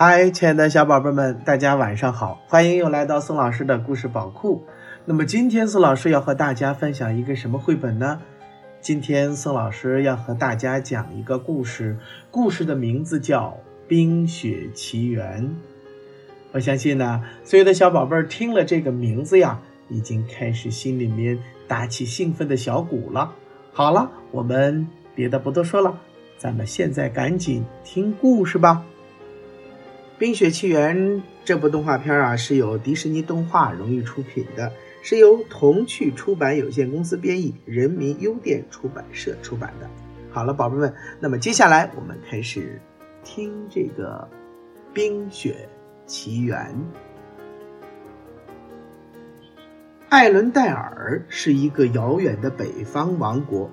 嗨，亲爱的小宝贝们，大家晚上好！欢迎又来到宋老师的故事宝库。那么今天宋老师要和大家分享一个什么绘本呢？今天宋老师要和大家讲一个故事，故事的名字叫《冰雪奇缘》。我相信呢，所有的小宝贝儿听了这个名字呀，已经开始心里面打起兴奋的小鼓了。好了，我们别的不多说了，咱们现在赶紧听故事吧。《冰雪奇缘》这部动画片啊，是由迪士尼动画荣誉出品的，是由童趣出版有限公司编译，人民邮电出版社出版的。好了，宝贝们，那么接下来我们开始听这个《冰雪奇缘》。艾伦戴尔是一个遥远的北方王国，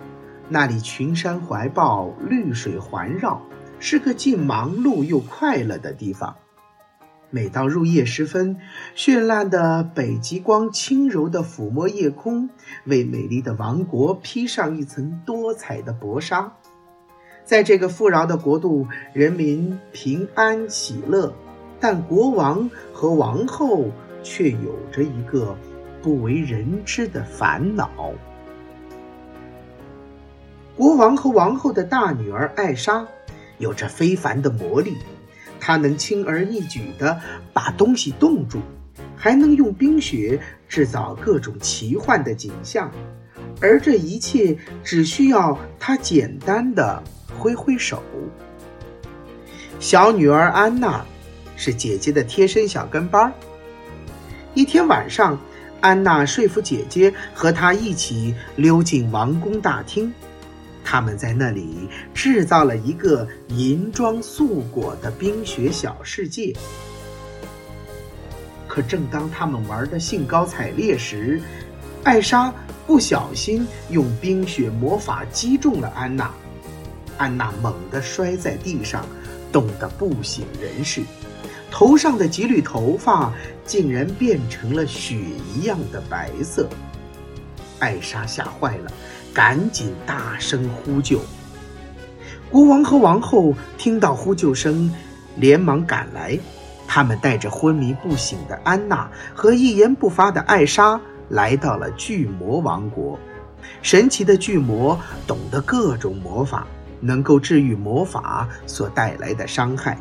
那里群山怀抱，绿水环绕。是个既忙碌又快乐的地方。每到入夜时分，绚烂的北极光轻柔地抚摸夜空，为美丽的王国披上一层多彩的薄纱。在这个富饶的国度，人民平安喜乐，但国王和王后却有着一个不为人知的烦恼。国王和王后的大女儿艾莎。有着非凡的魔力，它能轻而易举地把东西冻住，还能用冰雪制造各种奇幻的景象，而这一切只需要他简单的挥挥手。小女儿安娜是姐姐的贴身小跟班。一天晚上，安娜说服姐姐和她一起溜进王宫大厅。他们在那里制造了一个银装素裹的冰雪小世界。可正当他们玩得兴高采烈时，艾莎不小心用冰雪魔法击中了安娜，安娜猛地摔在地上，冻得不省人事，头上的几缕头发竟然变成了雪一样的白色。艾莎吓坏了。赶紧大声呼救！国王和王后听到呼救声，连忙赶来。他们带着昏迷不醒的安娜和一言不发的艾莎，来到了巨魔王国。神奇的巨魔懂得各种魔法，能够治愈魔法所带来的伤害。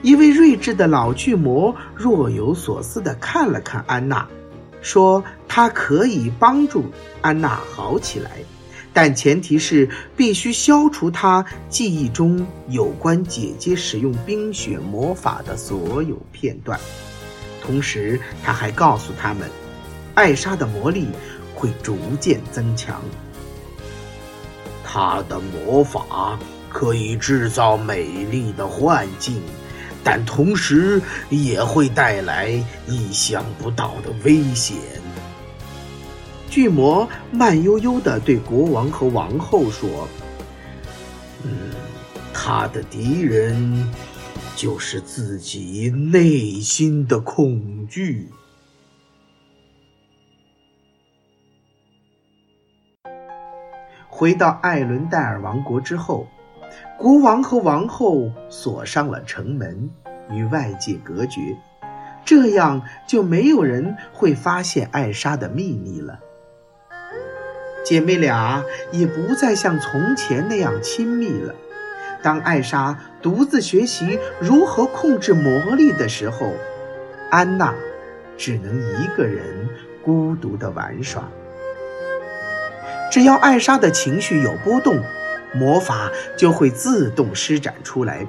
一位睿智的老巨魔若有所思地看了看安娜。说他可以帮助安娜好起来，但前提是必须消除她记忆中有关姐姐使用冰雪魔法的所有片段。同时，他还告诉他们，艾莎的魔力会逐渐增强，她的魔法可以制造美丽的幻境。但同时也会带来意想不到的危险。巨魔慢悠悠地对国王和王后说：“嗯，他的敌人就是自己内心的恐惧。”回到艾伦戴尔王国之后。国王和王后锁上了城门，与外界隔绝，这样就没有人会发现艾莎的秘密了。姐妹俩也不再像从前那样亲密了。当艾莎独自学习如何控制魔力的时候，安娜只能一个人孤独地玩耍。只要艾莎的情绪有波动，魔法就会自动施展出来。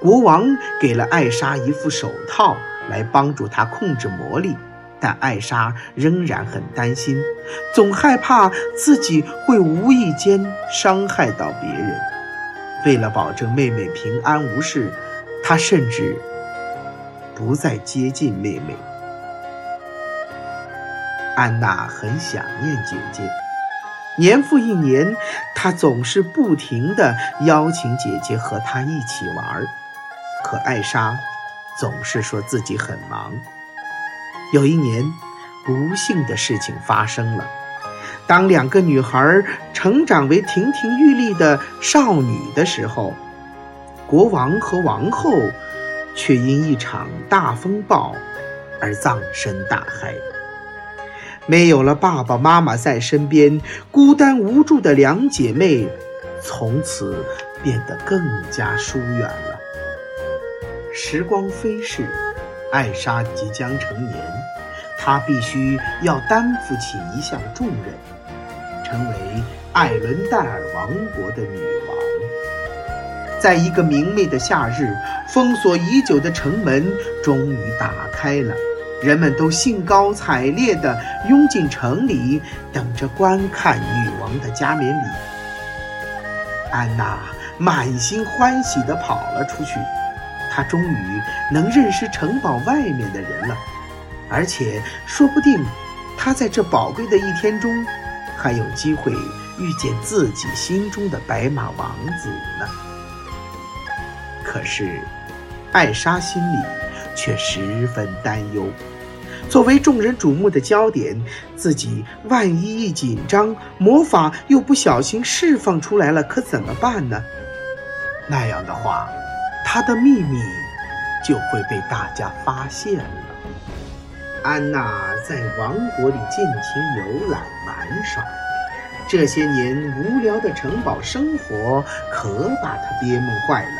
国王给了艾莎一副手套来帮助她控制魔力，但艾莎仍然很担心，总害怕自己会无意间伤害到别人。为了保证妹妹平安无事，她甚至不再接近妹妹。安娜很想念姐姐。年复一年，他总是不停地邀请姐姐和他一起玩儿，可艾莎总是说自己很忙。有一年，不幸的事情发生了。当两个女孩成长为亭亭玉立的少女的时候，国王和王后却因一场大风暴而葬身大海。没有了爸爸妈妈在身边，孤单无助的两姐妹从此变得更加疏远了。时光飞逝，艾莎即将成年，她必须要担负起一项重任，成为艾伦戴尔王国的女王。在一个明媚的夏日，封锁已久的城门终于打开了。人们都兴高采烈地拥进城里，等着观看女王的加冕礼。安娜满心欢喜地跑了出去，她终于能认识城堡外面的人了，而且说不定，她在这宝贵的一天中，还有机会遇见自己心中的白马王子呢。可是，艾莎心里却十分担忧。作为众人瞩目的焦点，自己万一一紧张，魔法又不小心释放出来了，可怎么办呢？那样的话，他的秘密就会被大家发现了。安娜在王国里尽情游览玩耍，这些年无聊的城堡生活可把她憋闷坏了。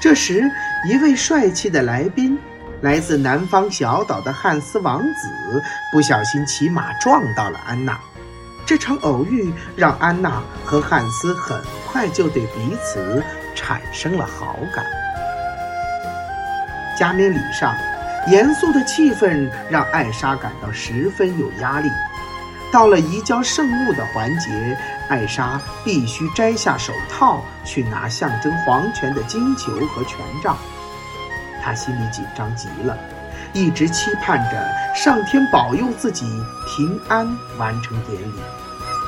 这时，一位帅气的来宾。来自南方小岛的汉斯王子不小心骑马撞到了安娜，这场偶遇让安娜和汉斯很快就对彼此产生了好感。加冕礼上，严肃的气氛让艾莎感到十分有压力。到了移交圣物的环节，艾莎必须摘下手套去拿象征皇权的金球和权杖。他心里紧张极了，一直期盼着上天保佑自己平安完成典礼，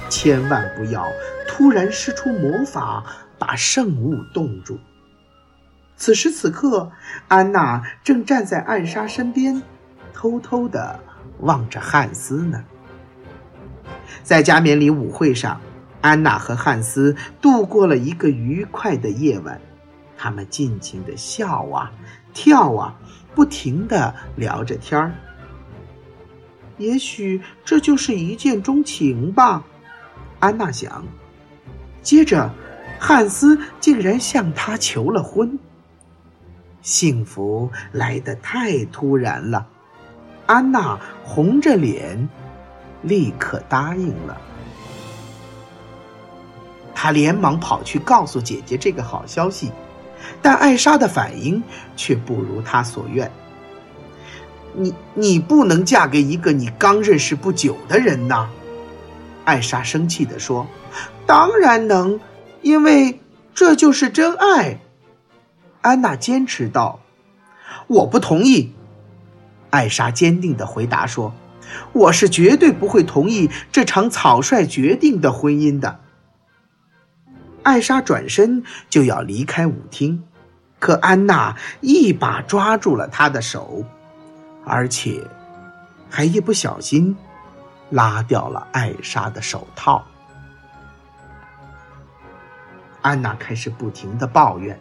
千万不要突然施出魔法把圣物冻住。此时此刻，安娜正站在暗杀身边，偷偷地望着汉斯呢。在加冕礼舞会上，安娜和汉斯度过了一个愉快的夜晚，他们尽情地笑啊。跳啊，不停地聊着天儿。也许这就是一见钟情吧，安娜想。接着，汉斯竟然向她求了婚。幸福来得太突然了，安娜红着脸，立刻答应了。她连忙跑去告诉姐姐这个好消息。但艾莎的反应却不如他所愿。你你不能嫁给一个你刚认识不久的人呐！艾莎生气地说：“当然能，因为这就是真爱。”安娜坚持道：“我不同意。”艾莎坚定地回答说：“我是绝对不会同意这场草率决定的婚姻的。”艾莎转身就要离开舞厅，可安娜一把抓住了她的手，而且还一不小心拉掉了艾莎的手套。安娜开始不停的抱怨：“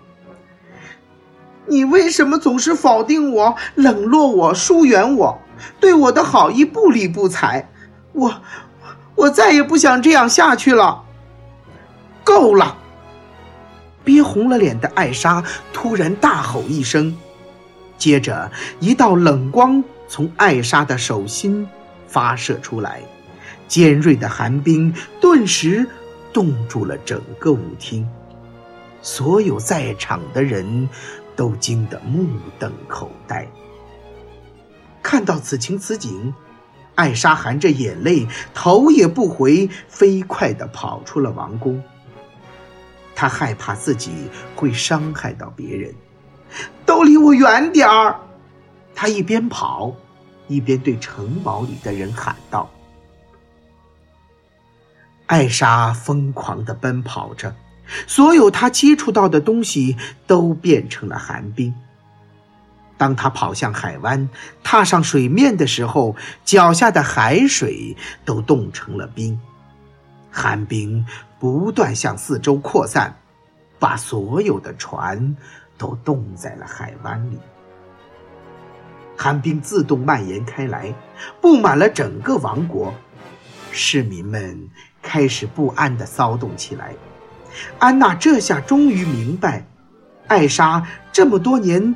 你为什么总是否定我、冷落我、疏远我，对我的好意不理不睬？我，我再也不想这样下去了。”够了！憋红了脸的艾莎突然大吼一声，接着一道冷光从艾莎的手心发射出来，尖锐的寒冰顿时冻住了整个舞厅。所有在场的人都惊得目瞪口呆。看到此情此景，艾莎含着眼泪，头也不回，飞快地跑出了王宫。他害怕自己会伤害到别人，都离我远点儿！他一边跑，一边对城堡里的人喊道。艾莎疯狂的奔跑着，所有她接触到的东西都变成了寒冰。当他跑向海湾，踏上水面的时候，脚下的海水都冻成了冰。寒冰不断向四周扩散，把所有的船都冻在了海湾里。寒冰自动蔓延开来，布满了整个王国，市民们开始不安地骚动起来。安娜这下终于明白，艾莎这么多年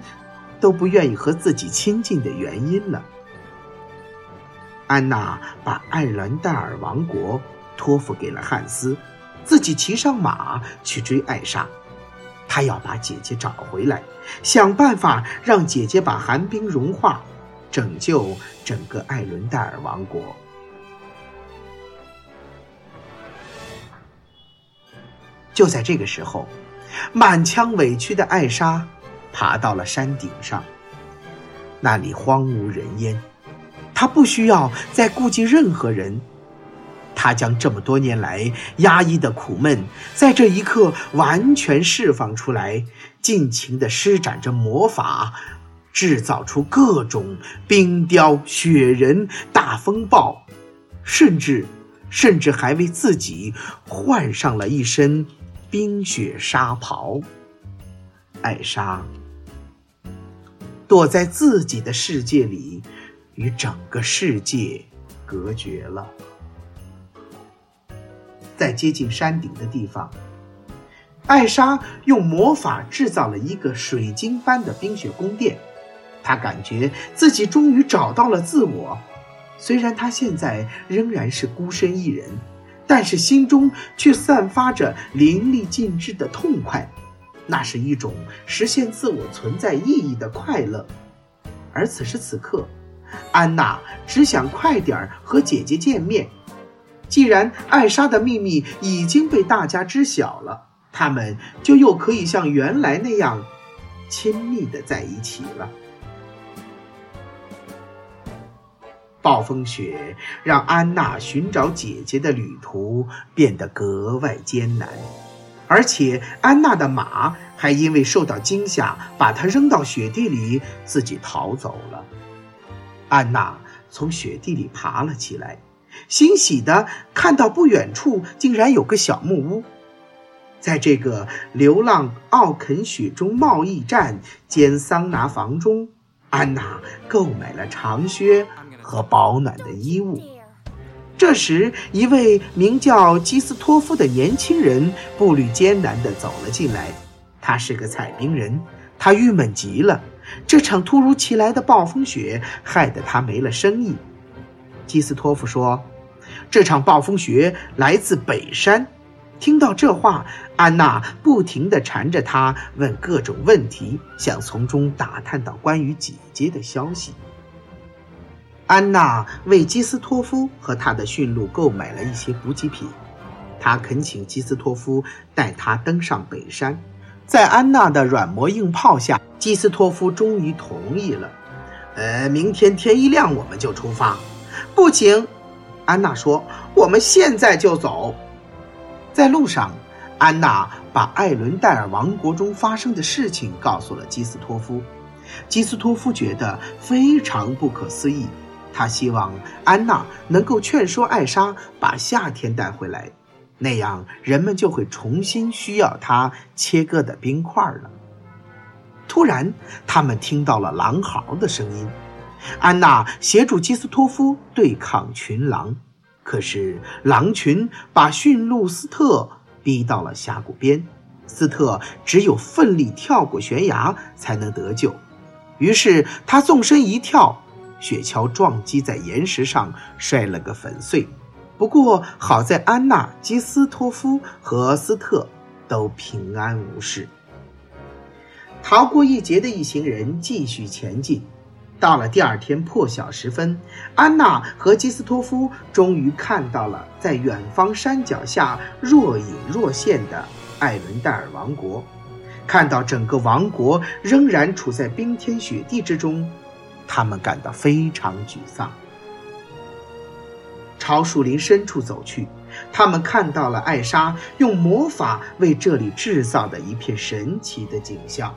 都不愿意和自己亲近的原因了。安娜把艾伦戴尔王国托付给了汉斯，自己骑上马去追艾莎。他要把姐姐找回来，想办法让姐姐把寒冰融化，拯救整个艾伦戴尔王国。就在这个时候，满腔委屈的艾莎爬到了山顶上，那里荒无人烟。她不需要再顾及任何人，他将这么多年来压抑的苦闷，在这一刻完全释放出来，尽情地施展着魔法，制造出各种冰雕、雪人、大风暴，甚至，甚至还为自己换上了一身冰雪纱袍。艾莎躲在自己的世界里。与整个世界隔绝了。在接近山顶的地方，艾莎用魔法制造了一个水晶般的冰雪宫殿。她感觉自己终于找到了自我。虽然她现在仍然是孤身一人，但是心中却散发着淋漓尽致的痛快。那是一种实现自我存在意义的快乐。而此时此刻。安娜只想快点和姐姐见面。既然艾莎的秘密已经被大家知晓了，他们就又可以像原来那样亲密的在一起了。暴风雪让安娜寻找姐姐的旅途变得格外艰难，而且安娜的马还因为受到惊吓，把她扔到雪地里，自己逃走了。安娜从雪地里爬了起来，欣喜地看到不远处竟然有个小木屋。在这个流浪奥肯雪中贸易站兼桑拿房中，安娜购买了长靴和保暖的衣物。这时，一位名叫基斯托夫的年轻人步履艰难地走了进来。他是个采冰人，他郁闷极了。这场突如其来的暴风雪害得他没了生意。基斯托夫说：“这场暴风雪来自北山。”听到这话，安娜不停地缠着他问各种问题，想从中打探到关于姐姐的消息。安娜为基斯托夫和他的驯鹿购买了一些补给品，她恳请基斯托夫带她登上北山。在安娜的软磨硬泡下，基斯托夫终于同意了。呃，明天天一亮我们就出发。不行，安娜说，我们现在就走。在路上，安娜把艾伦戴尔王国中发生的事情告诉了基斯托夫。基斯托夫觉得非常不可思议，他希望安娜能够劝说艾莎把夏天带回来。那样，人们就会重新需要他切割的冰块了。突然，他们听到了狼嚎的声音。安娜协助基斯托夫对抗群狼，可是狼群把驯鹿斯特逼到了峡谷边，斯特只有奋力跳过悬崖才能得救。于是他纵身一跳，雪橇撞击在岩石上，摔了个粉碎。不过好在安娜、基斯托夫和斯特都平安无事。逃过一劫的一行人继续前进。到了第二天破晓时分，安娜和基斯托夫终于看到了在远方山脚下若隐若现的艾伦戴尔王国。看到整个王国仍然处在冰天雪地之中，他们感到非常沮丧。朝树林深处走去，他们看到了艾莎用魔法为这里制造的一片神奇的景象。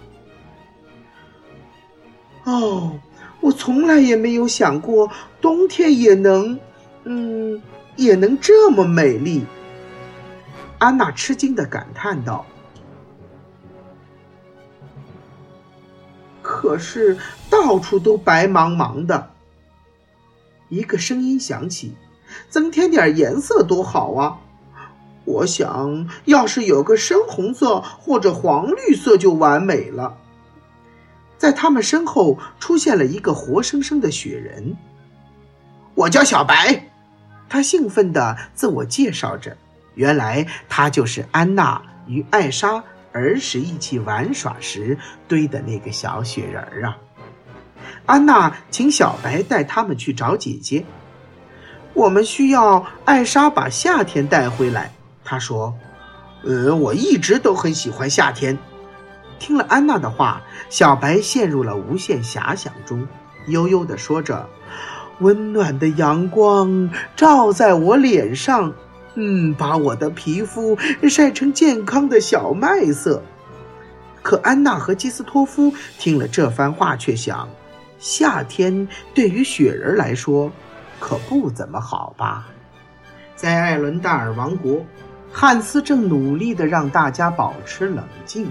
哦，我从来也没有想过冬天也能，嗯，也能这么美丽。安娜吃惊的感叹道。可是到处都白茫茫的。一个声音响起：“增添点颜色多好啊！”我想要是有个深红色或者黄绿色就完美了。在他们身后出现了一个活生生的雪人。我叫小白，他兴奋地自我介绍着。原来他就是安娜与艾莎儿时一起玩耍时堆的那个小雪人儿啊！安娜请小白带他们去找姐姐。我们需要艾莎把夏天带回来。他说：“呃，我一直都很喜欢夏天。”听了安娜的话，小白陷入了无限遐想中，悠悠地说着：“温暖的阳光照在我脸上，嗯，把我的皮肤晒成健康的小麦色。”可安娜和基斯托夫听了这番话，却想：夏天对于雪人来说，可不怎么好吧？在艾伦戴尔王国。汉斯正努力地让大家保持冷静。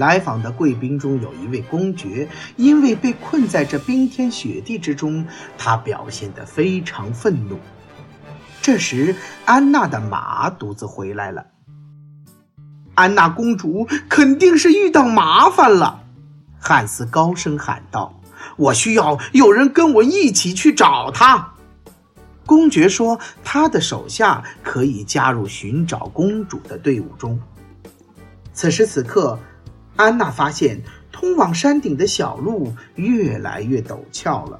来访的贵宾中有一位公爵，因为被困在这冰天雪地之中，他表现得非常愤怒。这时，安娜的马独自回来了。安娜公主肯定是遇到麻烦了，汉斯高声喊道：“我需要有人跟我一起去找她。”公爵说：“他的手下可以加入寻找公主的队伍中。”此时此刻，安娜发现通往山顶的小路越来越陡峭了。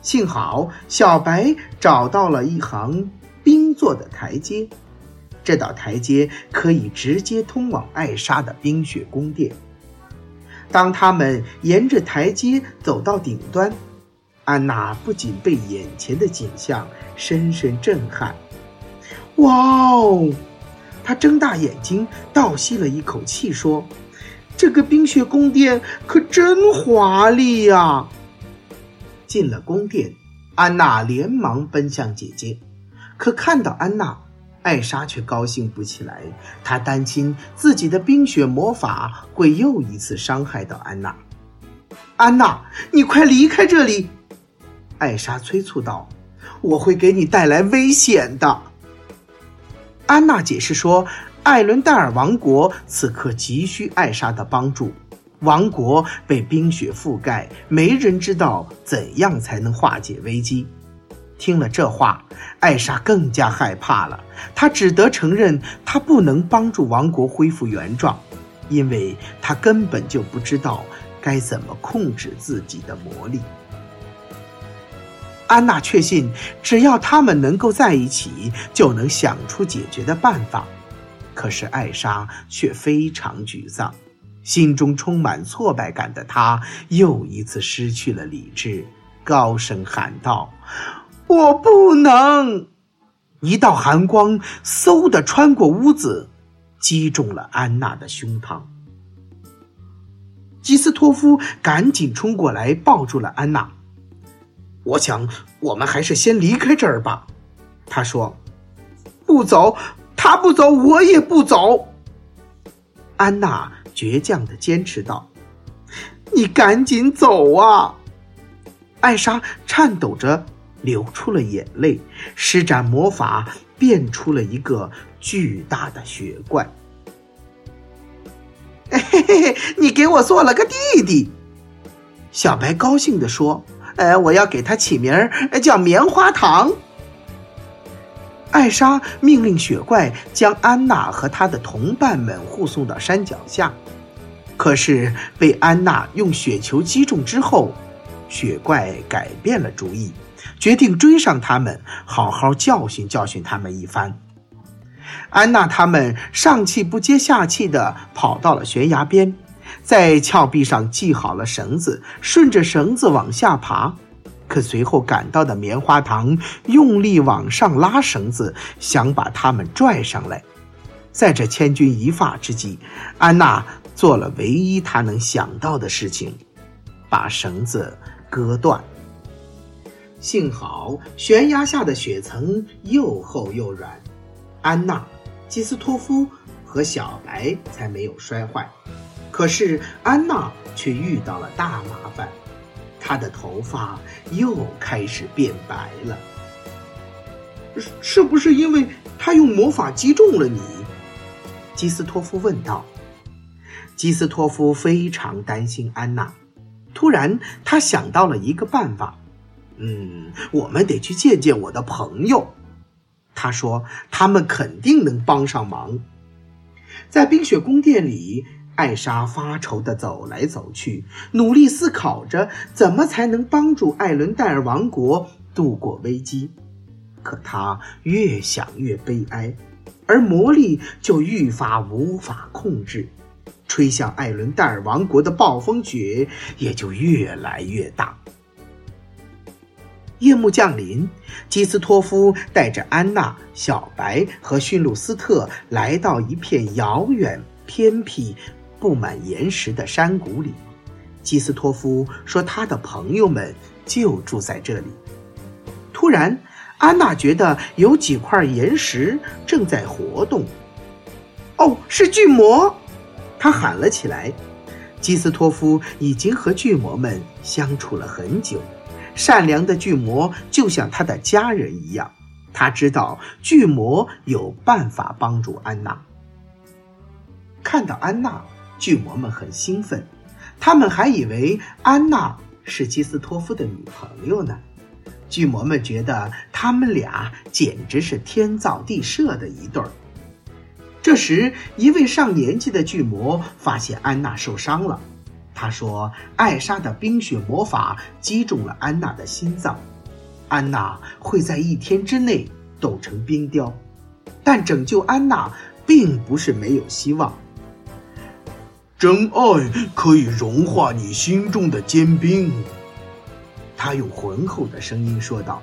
幸好小白找到了一行冰做的台阶，这道台阶可以直接通往艾莎的冰雪宫殿。当他们沿着台阶走到顶端，安娜不仅被眼前的景象深深震撼，哇哦！她睁大眼睛，倒吸了一口气，说：“这个冰雪宫殿可真华丽呀！”进了宫殿，安娜连忙奔向姐姐，可看到安娜，艾莎却高兴不起来。她担心自己的冰雪魔法会又一次伤害到安娜。安娜，你快离开这里！艾莎催促道：“我会给你带来危险的。”安娜解释说：“艾伦戴尔王国此刻急需艾莎的帮助。王国被冰雪覆盖，没人知道怎样才能化解危机。”听了这话，艾莎更加害怕了。她只得承认，她不能帮助王国恢复原状，因为她根本就不知道该怎么控制自己的魔力。安娜确信，只要他们能够在一起，就能想出解决的办法。可是艾莎却非常沮丧，心中充满挫败感的她又一次失去了理智，高声喊道：“我不能！”一道寒光嗖地穿过屋子，击中了安娜的胸膛。基斯托夫赶紧冲过来，抱住了安娜。我想，我们还是先离开这儿吧。他说：“不走，他不走，我也不走。”安娜倔强的坚持道：“你赶紧走啊！”艾莎颤抖着流出了眼泪，施展魔法变出了一个巨大的雪怪。嘿嘿嘿，你给我做了个弟弟！小白高兴地说。呃，我要给它起名，叫棉花糖。艾莎命令雪怪将安娜和她的同伴们护送到山脚下，可是被安娜用雪球击中之后，雪怪改变了主意，决定追上他们，好好教训教训他们一番。安娜他们上气不接下气地跑到了悬崖边。在峭壁上系好了绳子，顺着绳子往下爬。可随后赶到的棉花糖用力往上拉绳子，想把他们拽上来。在这千钧一发之际，安娜做了唯一她能想到的事情，把绳子割断。幸好悬崖下的雪层又厚又软，安娜、基斯托夫和小白才没有摔坏。可是安娜却遇到了大麻烦，他的头发又开始变白了。是不是因为他用魔法击中了你？基斯托夫问道。基斯托夫非常担心安娜。突然，他想到了一个办法。嗯，我们得去见见我的朋友。他说，他们肯定能帮上忙。在冰雪宫殿里，艾莎发愁地走来走去，努力思考着怎么才能帮助艾伦戴尔王国度过危机。可她越想越悲哀，而魔力就愈发无法控制。吹向艾伦戴尔王国的暴风雪也就越来越大。夜幕降临，基斯托夫带着安娜、小白和驯鹿斯特来到一片遥远、偏僻、布满岩石的山谷里。基斯托夫说：“他的朋友们就住在这里。”突然，安娜觉得有几块岩石正在活动。哦，是巨魔！他喊了起来：“基斯托夫已经和巨魔们相处了很久，善良的巨魔就像他的家人一样。他知道巨魔有办法帮助安娜。看到安娜，巨魔们很兴奋，他们还以为安娜是基斯托夫的女朋友呢。巨魔们觉得他们俩简直是天造地设的一对儿。”这时，一位上年纪的巨魔发现安娜受伤了。他说：“艾莎的冰雪魔法击中了安娜的心脏，安娜会在一天之内冻成冰雕。但拯救安娜并不是没有希望。真爱可以融化你心中的坚冰。”他用浑厚的声音说道。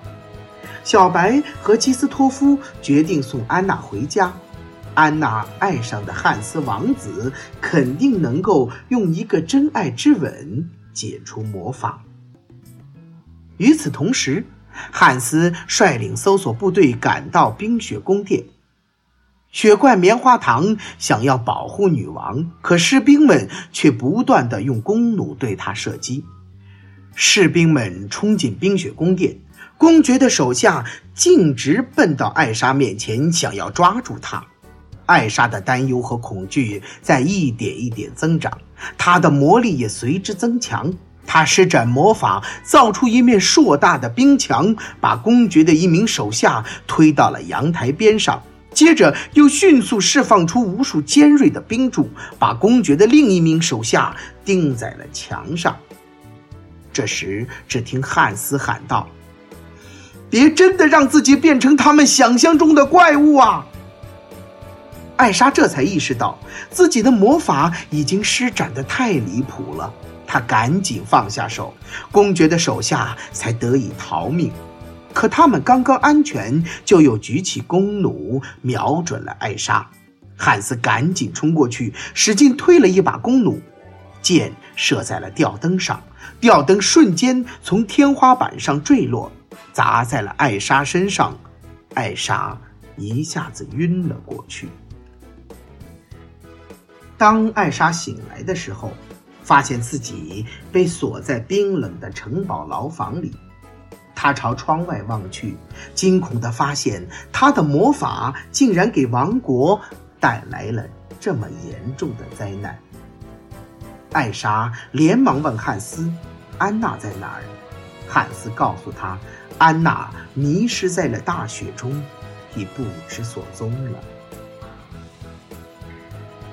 小白和基斯托夫决定送安娜回家。安娜爱上的汉斯王子肯定能够用一个真爱之吻解除魔法。与此同时，汉斯率领搜索部队赶到冰雪宫殿。雪怪棉花糖想要保护女王，可士兵们却不断的用弓弩对他射击。士兵们冲进冰雪宫殿，公爵的手下径直奔到艾莎面前，想要抓住她。艾莎的担忧和恐惧在一点一点增长，她的魔力也随之增强。她施展魔法，造出一面硕大的冰墙，把公爵的一名手下推到了阳台边上。接着，又迅速释放出无数尖锐的冰柱，把公爵的另一名手下钉在了墙上。这时，只听汉斯喊道：“别真的让自己变成他们想象中的怪物啊！”艾莎这才意识到自己的魔法已经施展的太离谱了，她赶紧放下手，公爵的手下才得以逃命。可他们刚刚安全，就又举起弓弩瞄准了艾莎。汉斯赶紧冲过去，使劲推了一把弓弩，箭射在了吊灯上，吊灯瞬间从天花板上坠落，砸在了艾莎身上，艾莎一下子晕了过去。当艾莎醒来的时候，发现自己被锁在冰冷的城堡牢房里。他朝窗外望去，惊恐地发现他的魔法竟然给王国带来了这么严重的灾难。艾莎连忙问汉斯：“安娜在哪儿？”汉斯告诉她：“安娜迷失在了大雪中，已不知所踪了。”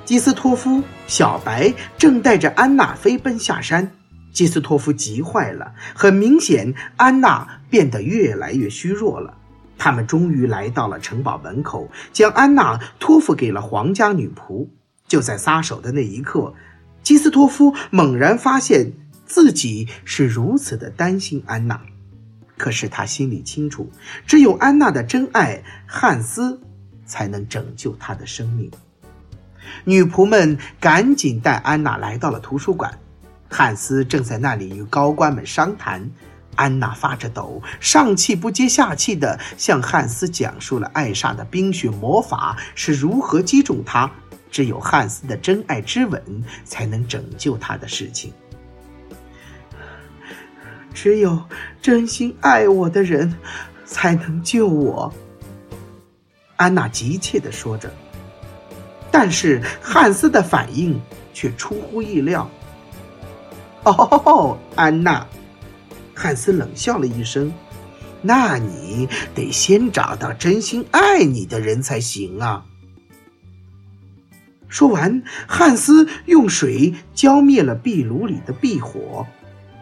基斯托夫、小白正带着安娜飞奔下山。基斯托夫急坏了，很明显，安娜变得越来越虚弱了。他们终于来到了城堡门口，将安娜托付给了皇家女仆。就在撒手的那一刻，基斯托夫猛然发现自己是如此的担心安娜。可是他心里清楚，只有安娜的真爱汉斯，才能拯救她的生命。女仆们赶紧带安娜来到了图书馆，汉斯正在那里与高官们商谈。安娜发着抖，上气不接下气地向汉斯讲述了艾莎的冰雪魔法是如何击中他，只有汉斯的真爱之吻才能拯救他的事情。只有真心爱我的人才能救我。”安娜急切地说着，但是汉斯的反应却出乎意料。“哦，安娜。”汉斯冷笑了一声，“那你得先找到真心爱你的人才行啊。”说完，汉斯用水浇灭了壁炉里的壁火，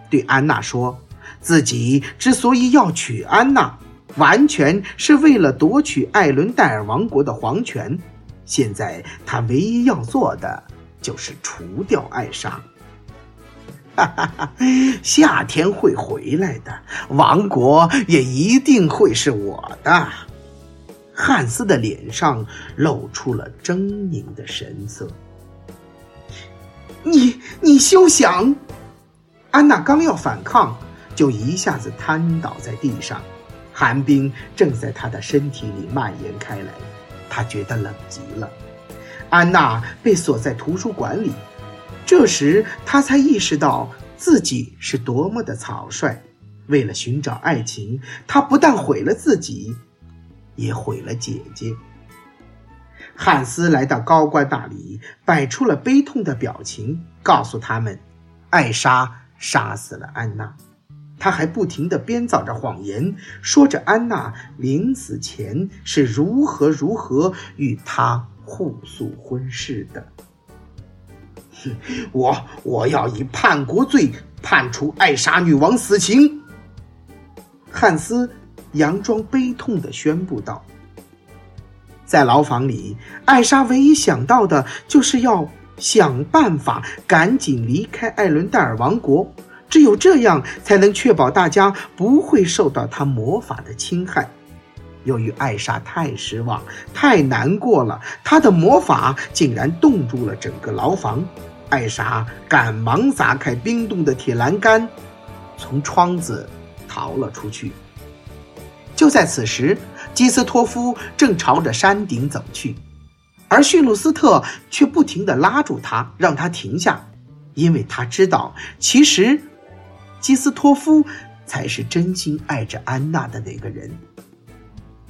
对安娜说：“自己之所以要娶安娜，完全是为了夺取艾伦戴尔王国的皇权。现在他唯一要做的就是除掉艾莎。哈哈哈，夏天会回来的，王国也一定会是我的。”汉斯的脸上露出了狰狞的神色。你你休想！安娜刚要反抗，就一下子瘫倒在地上，寒冰正在她的身体里蔓延开来，她觉得冷极了。安娜被锁在图书馆里，这时他才意识到自己是多么的草率。为了寻找爱情，他不但毁了自己。也毁了姐姐。汉斯来到高官那里，摆出了悲痛的表情，告诉他们，艾莎杀死了安娜。他还不停地编造着谎言，说着安娜临死前是如何如何与他互诉婚事的。我我要以叛国罪判处艾莎女王死刑。汉斯。佯装悲痛地宣布道：“在牢房里，艾莎唯一想到的就是要想办法赶紧离开艾伦戴尔王国，只有这样才能确保大家不会受到她魔法的侵害。由于艾莎太失望、太难过了，她的魔法竟然冻住了整个牢房。艾莎赶忙砸开冰冻的铁栏杆，从窗子逃了出去。”就在此时，基斯托夫正朝着山顶走去，而驯鹿斯特却不停地拉住他，让他停下，因为他知道，其实基斯托夫才是真心爱着安娜的那个人。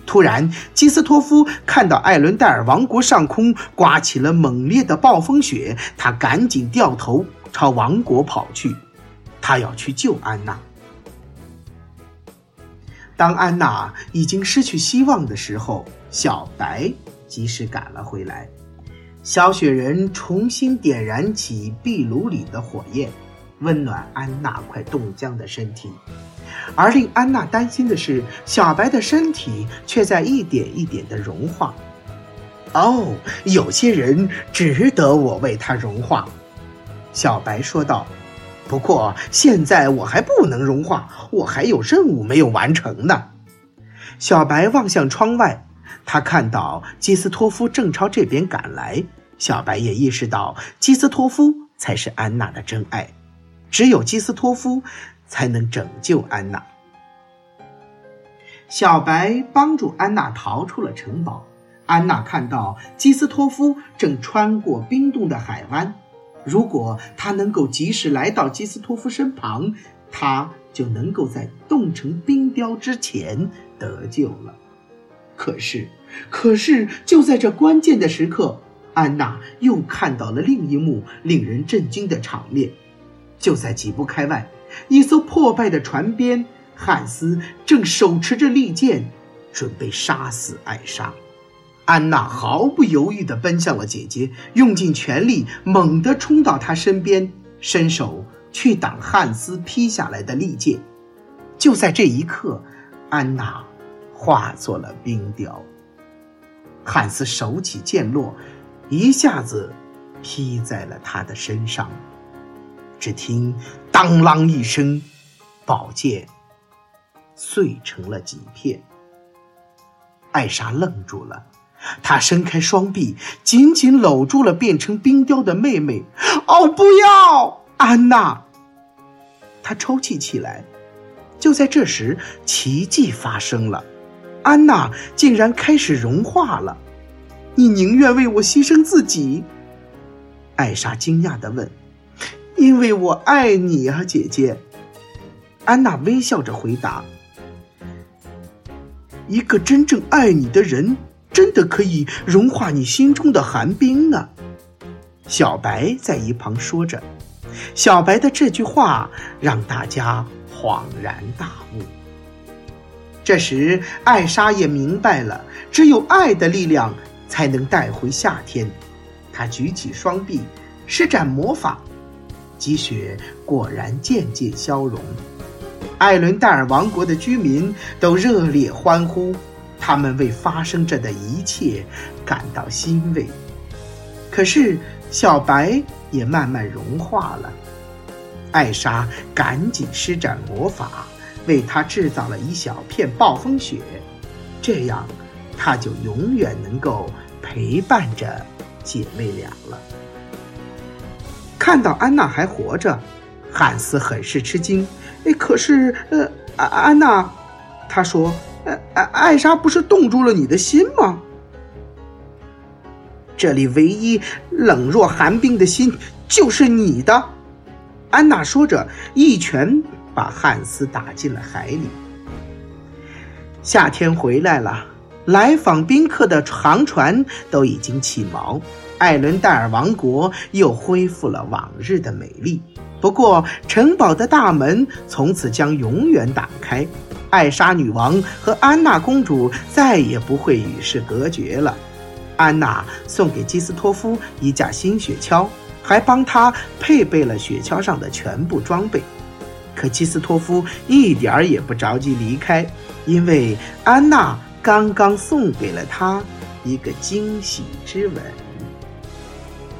突然，基斯托夫看到艾伦戴尔王国上空刮起了猛烈的暴风雪，他赶紧掉头朝王国跑去，他要去救安娜。当安娜已经失去希望的时候，小白及时赶了回来。小雪人重新点燃起壁炉里的火焰，温暖安娜快冻僵的身体。而令安娜担心的是，小白的身体却在一点一点的融化。哦，有些人值得我为他融化，小白说道。不过现在我还不能融化，我还有任务没有完成呢。小白望向窗外，他看到基斯托夫正朝这边赶来。小白也意识到，基斯托夫才是安娜的真爱，只有基斯托夫才能拯救安娜。小白帮助安娜逃出了城堡。安娜看到基斯托夫正穿过冰冻的海湾。如果他能够及时来到基斯托夫身旁，他就能够在冻成冰雕之前得救了。可是，可是就在这关键的时刻，安娜又看到了另一幕令人震惊的场面。就在几步开外，一艘破败的船边，汉斯正手持着利剑，准备杀死艾莎。安娜毫不犹豫地奔向了姐姐，用尽全力，猛地冲到她身边，伸手去挡汉斯劈下来的利剑。就在这一刻，安娜化作了冰雕。汉斯手起剑落，一下子劈在了她的身上。只听“当啷”一声，宝剑碎成了几片。艾莎愣住了。她伸开双臂，紧紧搂住了变成冰雕的妹妹。哦，不要，安娜！他抽泣起来。就在这时，奇迹发生了，安娜竟然开始融化了。你宁愿为我牺牲自己？艾莎惊讶地问。因为我爱你啊，姐姐。安娜微笑着回答：“一个真正爱你的人，真的可以融化你心中的寒冰呢。”小白在一旁说着。小白的这句话让大家恍然大悟。这时，艾莎也明白了，只有爱的力量才能带回夏天。她举起双臂，施展魔法，积雪果然渐渐消融。艾伦戴尔王国的居民都热烈欢呼，他们为发生着的一切感到欣慰。可是，小白也慢慢融化了。艾莎赶紧施展魔法，为他制造了一小片暴风雪，这样他就永远能够陪伴着姐妹俩了。看到安娜还活着，汉斯很是吃惊。哎，可是，呃，安娜，他说，呃，艾艾莎不是冻住了你的心吗？这里唯一冷若寒冰的心就是你的。安娜说着，一拳把汉斯打进了海里。夏天回来了，来访宾客的航船都已经起锚，艾伦戴尔王国又恢复了往日的美丽。不过，城堡的大门从此将永远打开，艾莎女王和安娜公主再也不会与世隔绝了。安娜送给基斯托夫一架新雪橇。还帮他配备了雪橇上的全部装备，可基斯托夫一点儿也不着急离开，因为安娜刚刚送给了他一个惊喜之吻。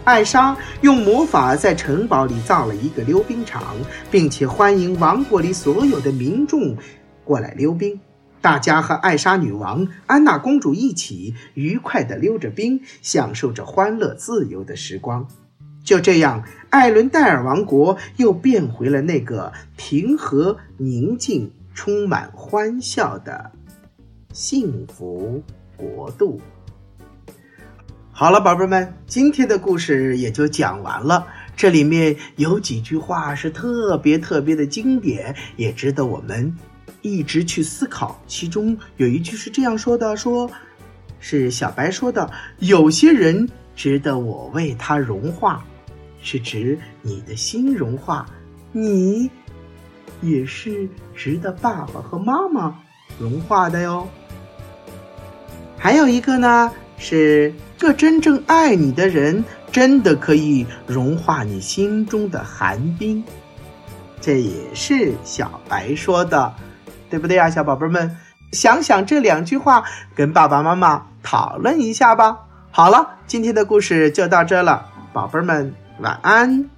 艾莎用魔法在城堡里造了一个溜冰场，并且欢迎王国里所有的民众过来溜冰。大家和艾莎女王、安娜公主一起愉快地溜着冰，享受着欢乐自由的时光。就这样，艾伦戴尔王国又变回了那个平和、宁静、充满欢笑的幸福国度。好了，宝贝们，今天的故事也就讲完了。这里面有几句话是特别特别的经典，也值得我们一直去思考。其中有一句是这样说的：“说是小白说的，有些人值得我为他融化。”是指你的心融化，你也是值得爸爸和妈妈融化的哟。还有一个呢，是一个真正爱你的人，真的可以融化你心中的寒冰。这也是小白说的，对不对呀，小宝贝们？想想这两句话，跟爸爸妈妈讨论一下吧。好了，今天的故事就到这了，宝贝们。晚安。